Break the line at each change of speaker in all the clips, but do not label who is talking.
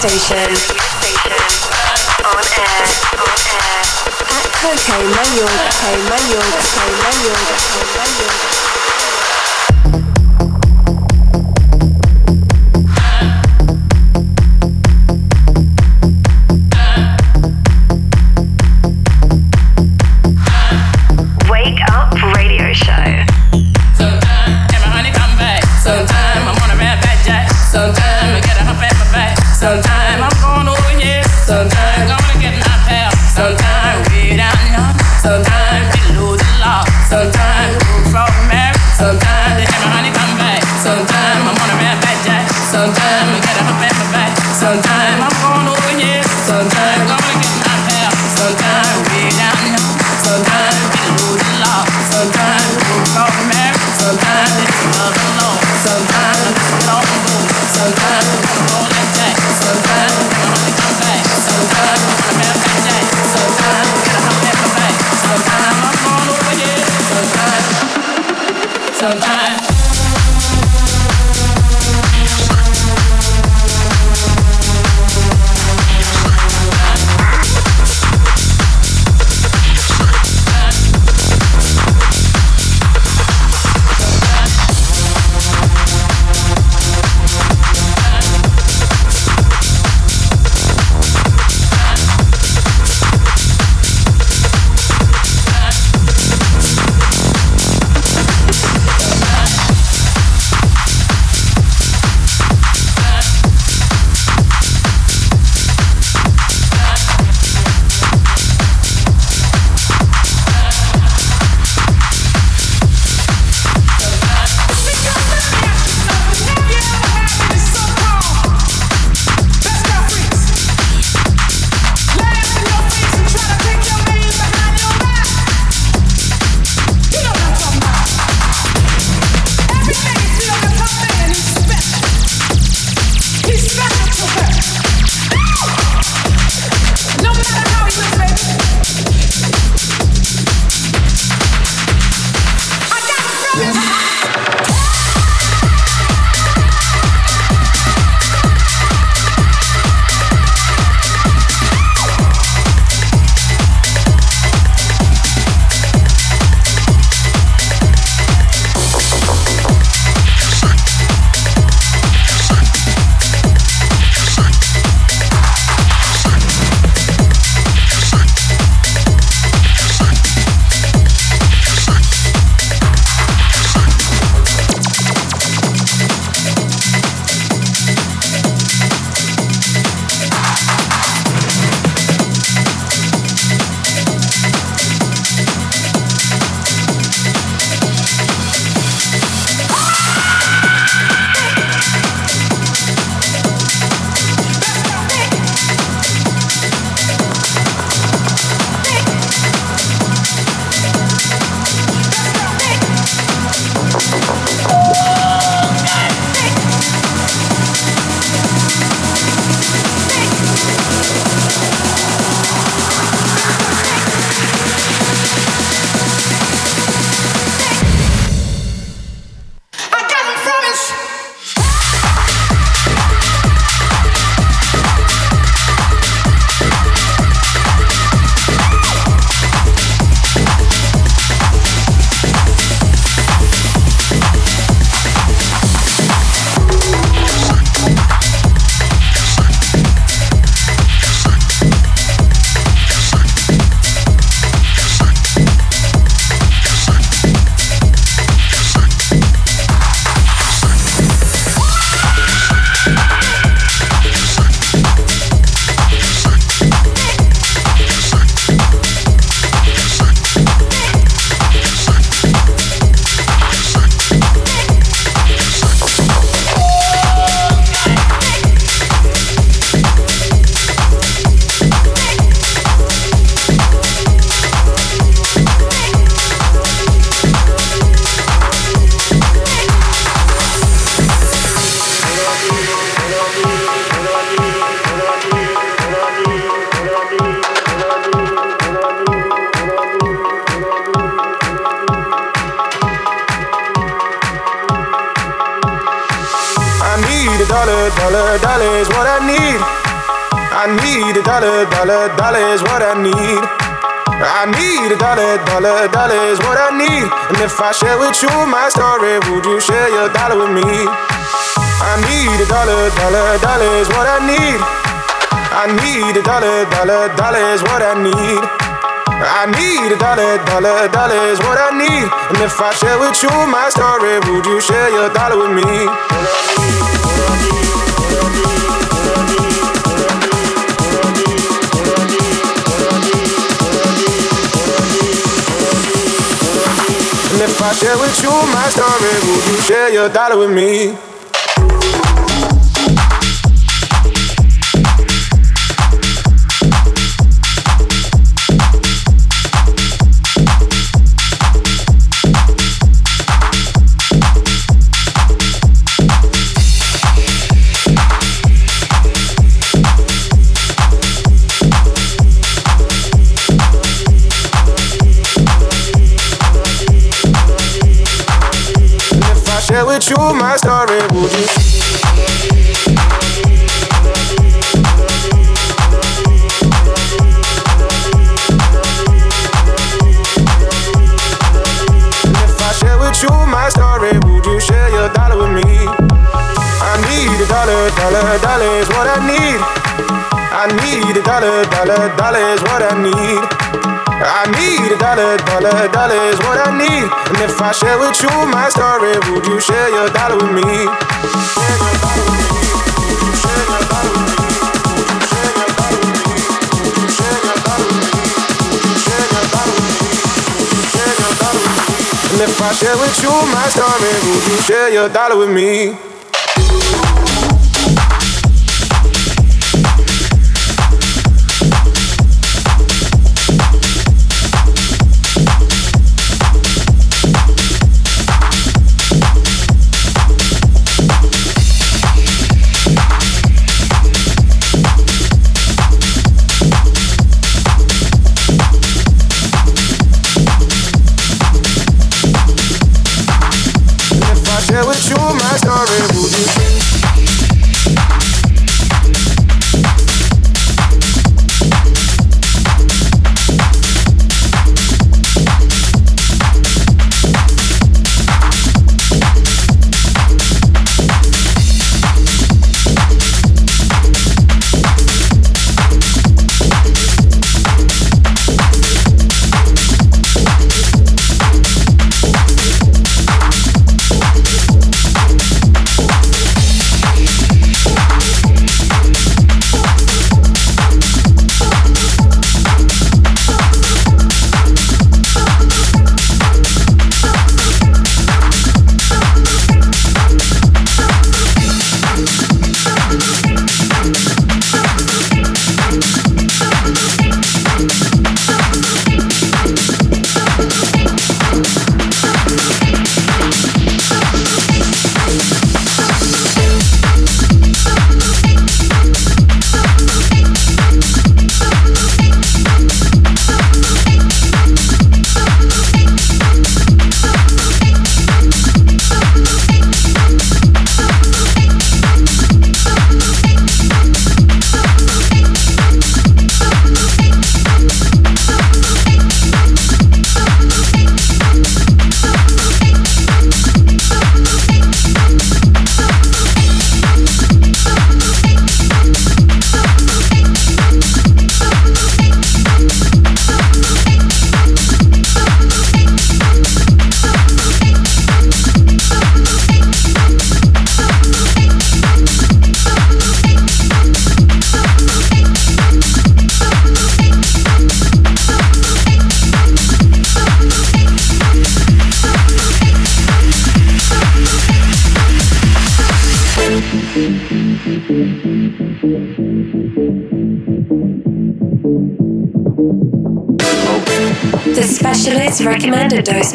station.
Dollar, dollar, dollar is what I need. I need a dollar, dollar, dollar is what I need. I need a dollar, dollar, dollar is what I need. And if I share with you my story, would you share your dollar with me? I need a dollar, dollar, dollar is what I need. I need a dollar, dollar, dollar is what I need. I need a dollar, dollar, dollar is what I need. And if I share with you my story, would you share your dollar with me? If I share with you my story, would you share your dollar with me? Is what I need. I need a dollar, dollar, dollar is what I need. I need a dollar, dollar, dollar is what I need. And if I share with you my story, would you share your dollar with me? Share your dollar with me. Share your dollar with me? Share your dollar with me? Share your dollar with me? Share your dollar with me? And if I share with you my story, would you share your dollar with me?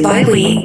By week.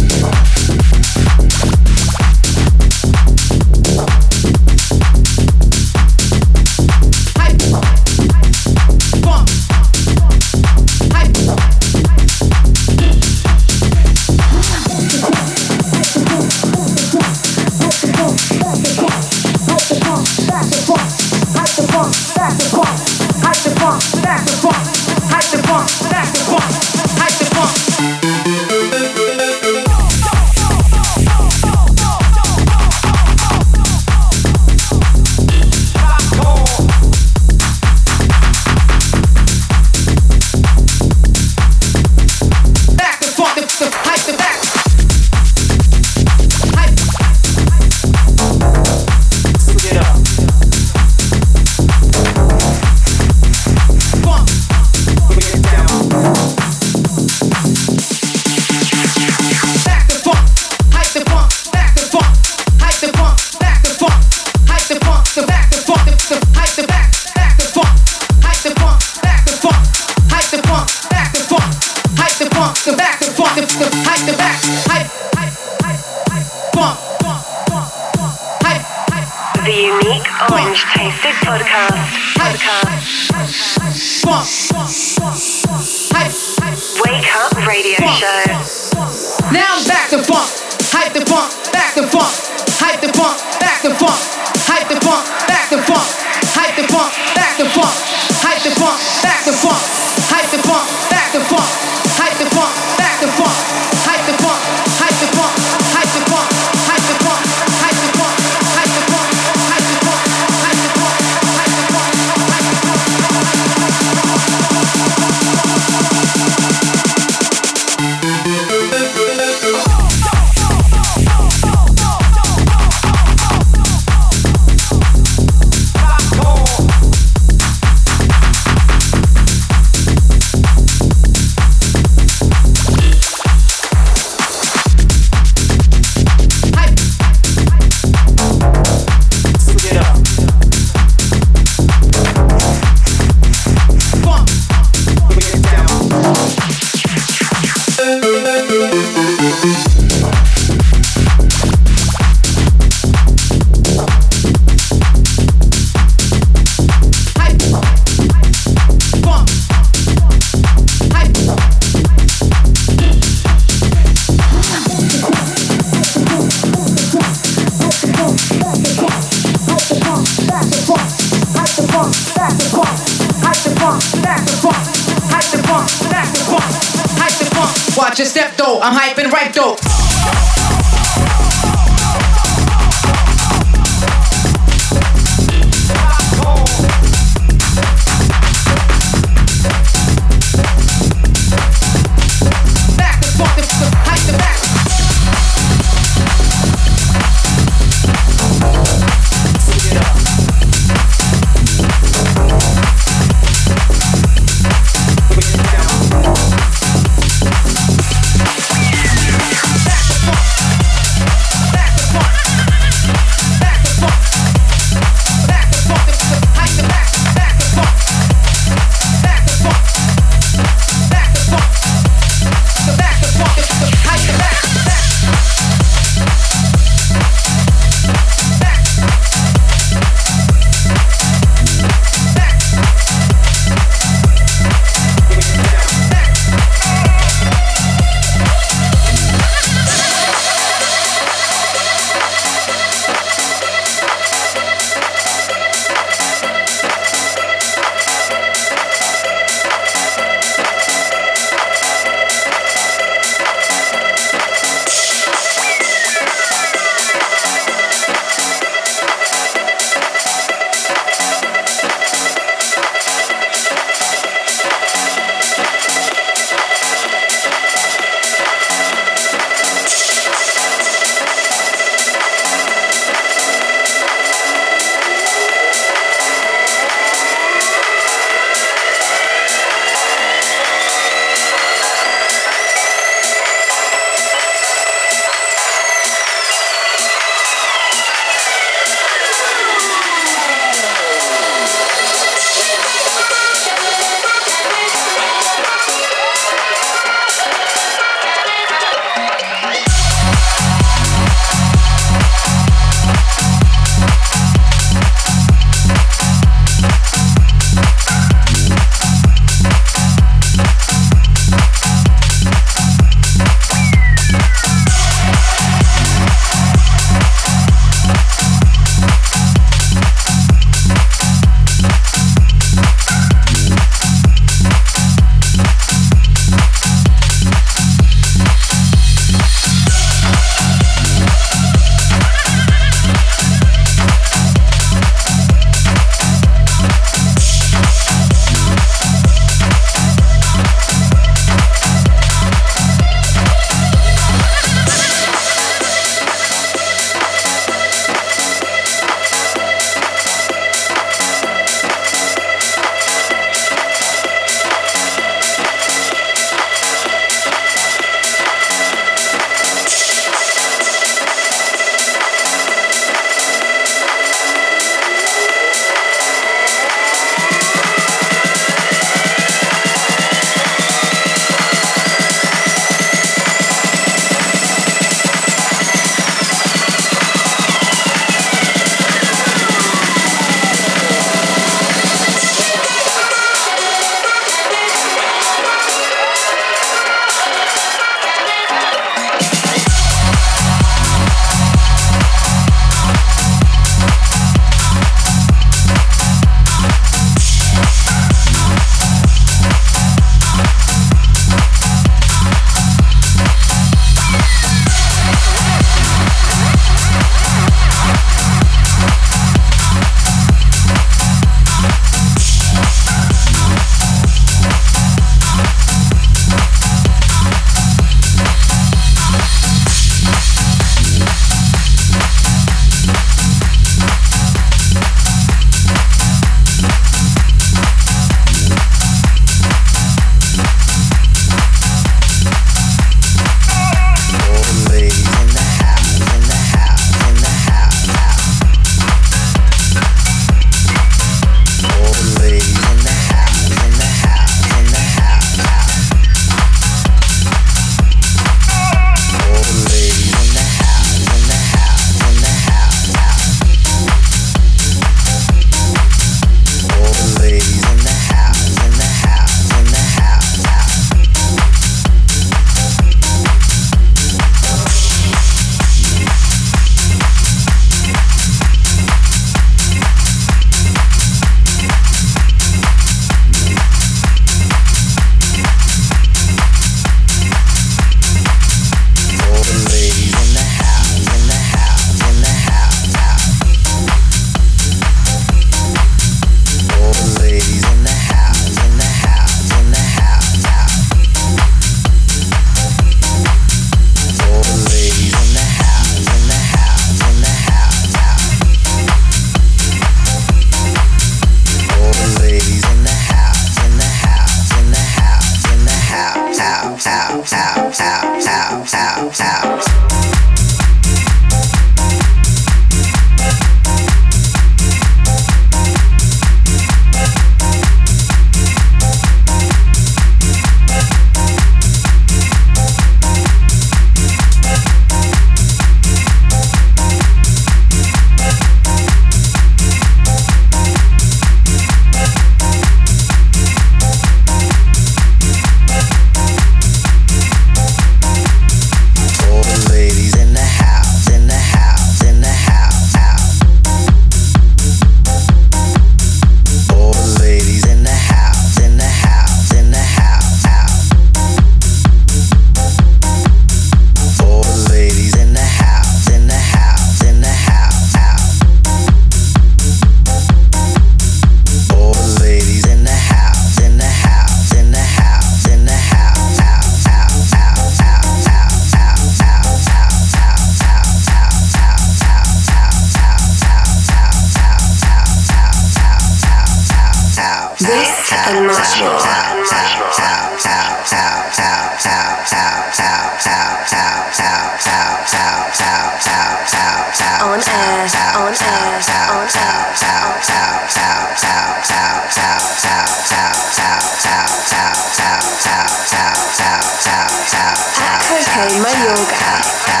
没有
感。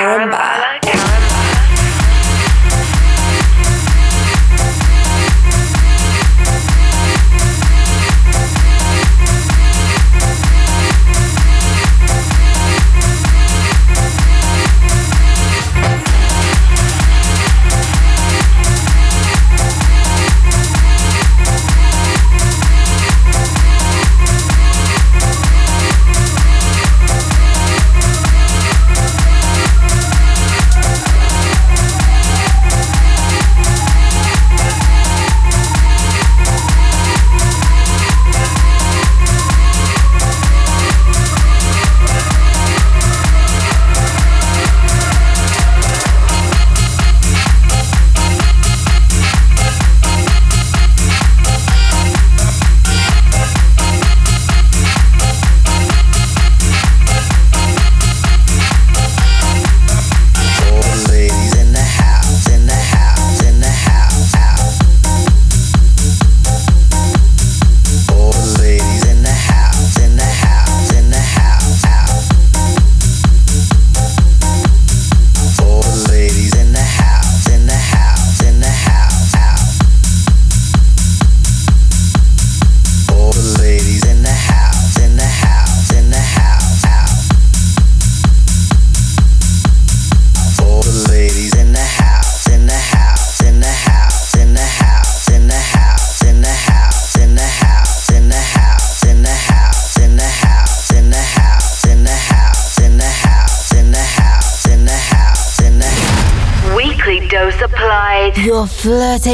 Caramba.